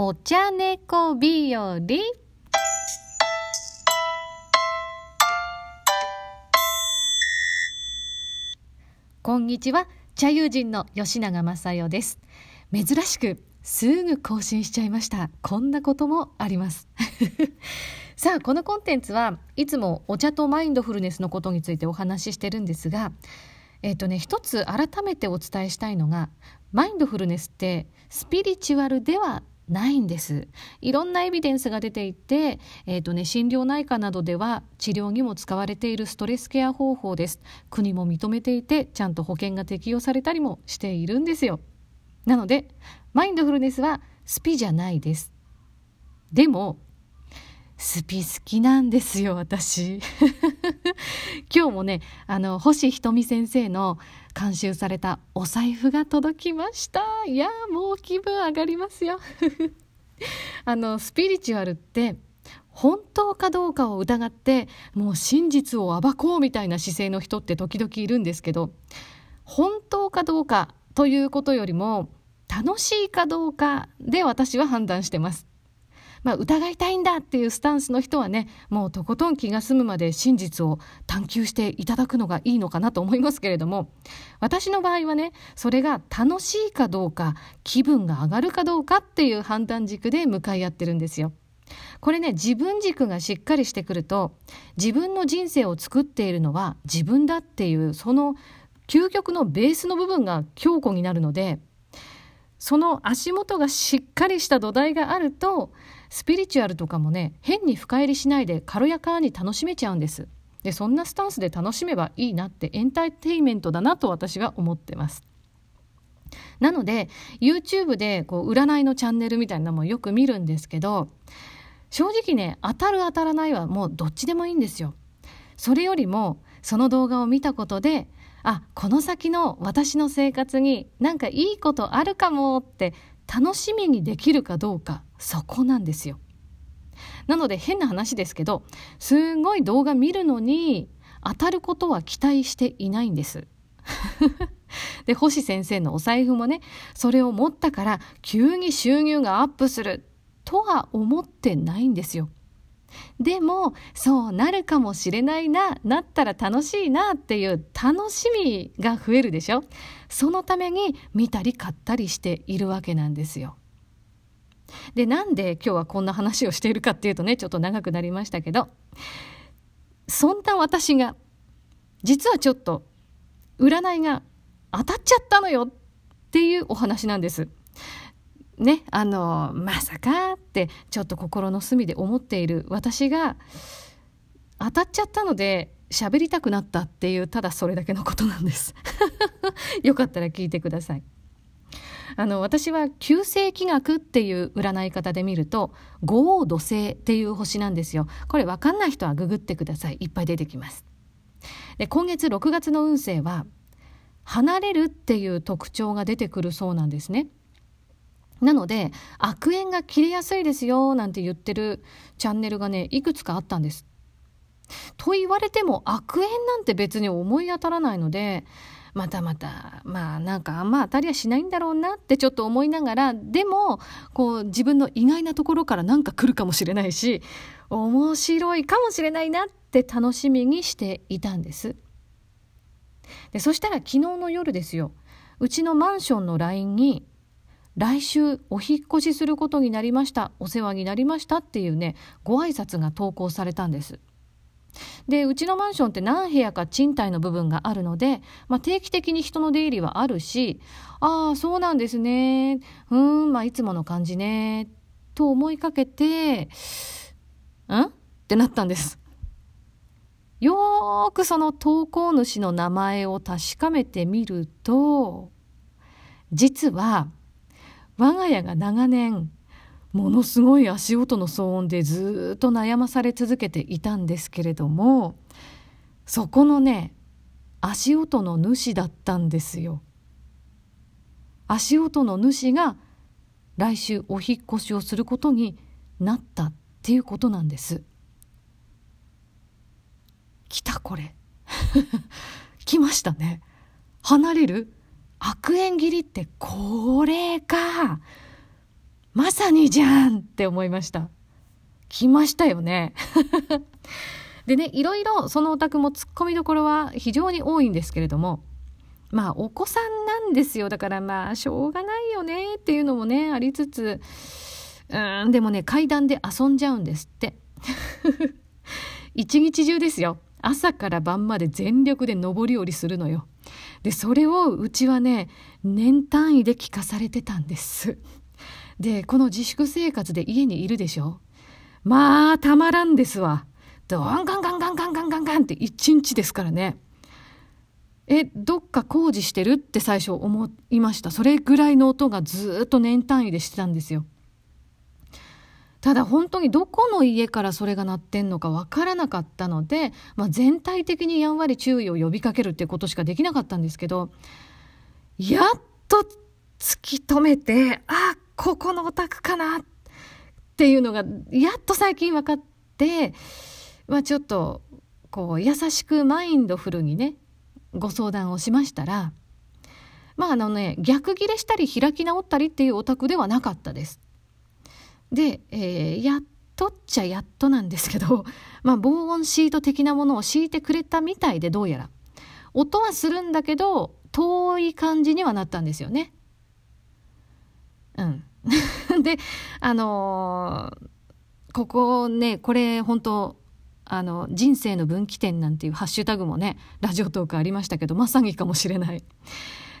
お茶猫日和。こんにちは。茶友人の吉永正代です。珍しくすぐ更新しちゃいました。こんなこともあります。さあこのコンテンツはいつもお茶とマインドフルネスのことについてお話ししてるんですがえっ、とね一つ改めてお伝えしたいのがマインドフルネスってスピリチュアルではないんです。いろんなエビデンスが出ていて、えーとね、心療内科などでは治療にも使われているストレスケア方法です。国も認めていてちゃんと保険が適用されたりもしているんですよ。なのでマインドフルネスはスピじゃないです。でもスピ好きなんですよ私。今日もねあの星ひとみ先生の監修されたお財布が届きました。いやもう気分上がりますよ。あのスピリチュアルって本当かどうかを疑ってもう真実を暴こうみたいな姿勢の人って時々いるんですけど本当かどうかということよりも楽しいかどうかで私は判断してます。まあ、疑いたいんだっていうスタンスの人はねもうとことん気が済むまで真実を探求していただくのがいいのかなと思いますけれども私の場合はねそれが楽しいかどうか気分が上がるかどうかっていう判断軸で向かい合ってるんですよ。これね自分軸がしっかりしてくると自分の人生を作っているのは自分だっていうその究極のベースの部分が強固になるのでその足元がしっかりした土台があるとスピリチュアルとかもね変に深入りしないで軽やかに楽しめちゃうんです。でそんなスタンスで楽しめばいいなってエンターテインメントだなと私は思ってます。なので YouTube でこう占いのチャンネルみたいなのもよく見るんですけど正直ね当たる当たらないはもうどっちでもいいんですよ。それよりもその動画を見たことであこの先の私の生活になんかいいことあるかもって楽しみにできるかどうかそこなんですよ。なので変な話ですけどすごい動画見るのに当たることは期待していないんです。で星先生のお財布もねそれを持ったから急に収入がアップするとは思ってないんですよ。でもそうなるかもしれないななったら楽しいなっていう楽しみが増えるでしょ？そのために見たり買ったりしているわけなんですよ。でなんで今日はこんな話をしているかっていうとねちょっと長くなりましたけどそんな私が実はちょっと占いが当たっちゃったのよっていうお話なんです。ねあのまさかってちょっと心の隅で思っている私が当たっちゃったので喋りたくなったっていうただそれだけのことなんです。よかったら聞いてください。あの私は旧世紀学っていう占い方で見ると五黄土星っていう星なんですよ。これ分かんない人はググってください。いっぱい出てきます。で今月6月の運勢は離れるっていう特徴が出てくるそうなんですね。なので悪縁が切れやすいですよなんて言ってるチャンネルがねいくつかあったんです。と言われても悪縁なんて別に思い当たらないのでまたまたまあなんかあんま当たりはしないんだろうなってちょっと思いながらでもこう自分の意外なところからなんか来るかもしれないし面白いかもしれないなって楽しみにしていたんです。でそしたら昨日の夜ですようちのマンションの LINE に来週お引越しすることになりましたお世話になりましたっていうねご挨拶が投稿されたんです。でうちのマンションって何部屋か賃貸の部分があるので、まあ、定期的に人の出入りはあるしああそうなんですね。うんまあいつもの感じね。と思いかけてん？ってなったんです。よーくその投稿主の名前を確かめてみると実は我が家が長年ものすごい足音の騒音でずっと悩まされ続けていたんですけれどもそこのね足音の主だったんですよ。足音の主が来週お引越しをすることになったっていうことなんです。来たこれ 来ましたね。離れる？悪縁切りってこれかまさにじゃんって思いました。来ましたよね。でねいろいろそのお宅もツッコミどころは非常に多いんですけれどもまあお子さんなんですよ。だからまあしょうがないよねっていうのもねありつつうんでもね階段で遊んじゃうんですって。一日中ですよ。朝から晩まで全力で上り下りするのよ。でそれをうちはね年単位で聞かされてたんです。でこの自粛生活で家にいるでしょ？まあたまらんですわ。ドンガンガンガンガンガンガンガンって一日ですからね。えどっか工事してる？って最初思いました。それぐらいの音がずっと年単位でしてたんですよ。ただ本当にどこの家からそれが鳴ってんのかわからなかったので、まあ、全体的にやんわり注意を呼びかけるっていうことしかできなかったんですけどやっと突き止めてあここのお宅かなっていうのがやっと最近分かって、まあ、ちょっとこう優しくマインドフルにねご相談をしましたらまああのね逆ギレしたり開き直ったりっていうお宅ではなかったです。で、えー、やっとっちゃやっとなんですけど、まあ、防音シート的なものを敷いてくれたみたいでどうやら。音はするんだけど遠い感じにはなったんですよね。うん、であのー、ここねこれ本当あの人生の分岐点なんていうハッシュタグもねラジオトークありましたけどまさにかもしれない。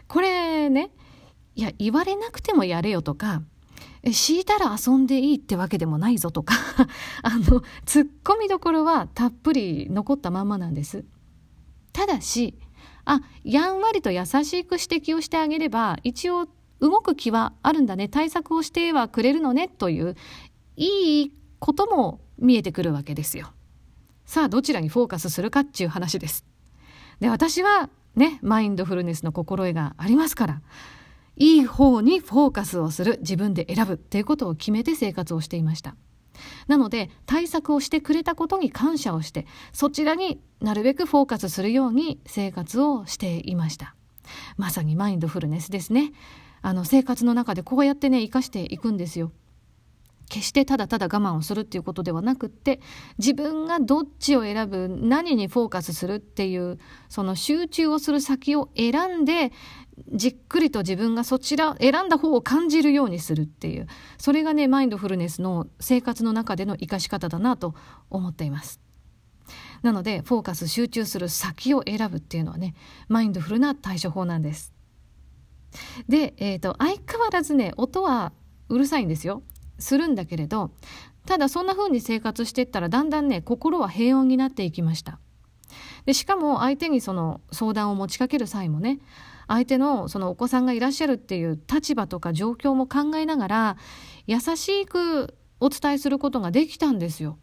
これねいや言われなくてもやれよとか敷いたら遊んでいいってわけでもないぞとか あのツッコミどころはたっぷり残ったまんまなんですただしあやんわりと優しく指摘をしてあげれば一応動く気はあるんだね対策をしてはくれるのねといういいことも見えてくるわけですよさあどちらにフォーカスするかっていう話です。で私はねマインドフルネスの心得がありますからいい方にフォーカスをする自分で選ぶっていうことを決めて生活をしていました。なので対策をしてくれたことに感謝をしてそちらになるべくフォーカスするように生活をしていました。まさにマインドフルネスですね。あの生活の中でこうやってね生かしていくんですよ。決してただただ我慢をするっていうことではなくって自分がどっちを選ぶ何にフォーカスするっていうその集中をする先を選んでじっくりと自分がそちら選んだ方を感じるようにするっていうそれがねマインドフルネスの生活の中での生かし方だなと思っています。なのでフォーカス集中する先を選ぶっていうのはねマインドフルな対処法なんです。で、えーと相変わらずね音はうるさいんですよ。するんだけれどただそんな風に生活してったらだんだんね心は平穏になっていきましたでしかも相手にその相談を持ちかける際もね相手のそのお子さんがいらっしゃるっていう立場とか状況も考えながら優しくお伝えすることができたんですよ。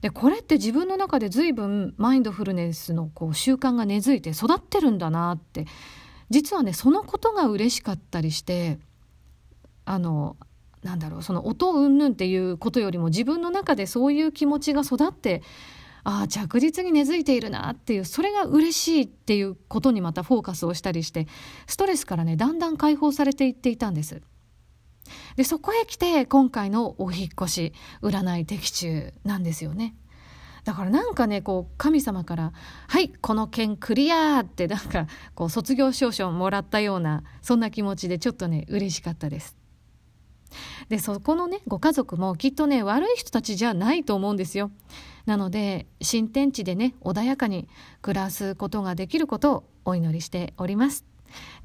でこれって自分の中で随分マインドフルネスのこう習慣が根付いて育ってるんだなって実はねそのことが嬉しかったりしてあのなんだろうその音うんぬんっていうことよりも自分の中でそういう気持ちが育ってああ着実に根付いているなっていうそれが嬉しいっていうことにまたフォーカスをしたりしてストレスからねだんだん解放されていっていたんです。でそこへ来て今回のお引越し占い的中なんですよね。だからなんかねこう神様から「はいこの件クリア!」ってなんかこう卒業証書もらったようなそんな気持ちでちょっとね嬉しかったです。でそこのねご家族もきっとね悪い人たちじゃないと思うんですよ。なので新天地でね穏やかに暮らすことができることをお祈りしております。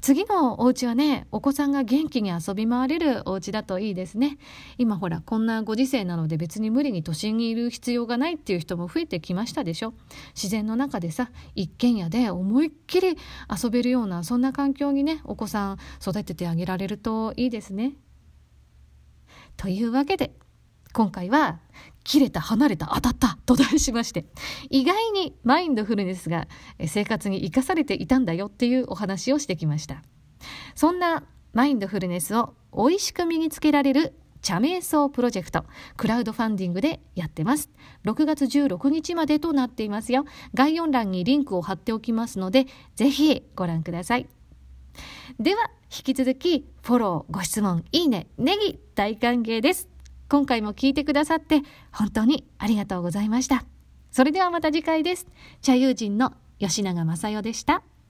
次のお家はねお子さんが元気に遊び回れるお家だといいですね。今ほらこんなご時世なので別に無理に都心にいる必要がないっていう人も増えてきましたでしょ。自然の中でさ一軒家で思いっきり遊べるようなそんな環境にねお子さん育ててあげられるといいですね。というわけで今回は切れた離れた当たったと題しまして意外にマインドフルネスが生活に生かされていたんだよっていうお話をしてきました。そんなマインドフルネスを美味しく身につけられる茶瞑想プロジェクトクラウドファンディングでやってます。6月16日までとなっていますよ。概要欄にリンクを貼っておきますのでぜひご覧ください。では引き続きフォローご質問いいねネギ大歓迎です。今回も聞いてくださって本当にありがとうございました。それではまた次回です。茶友人の吉永正代でした。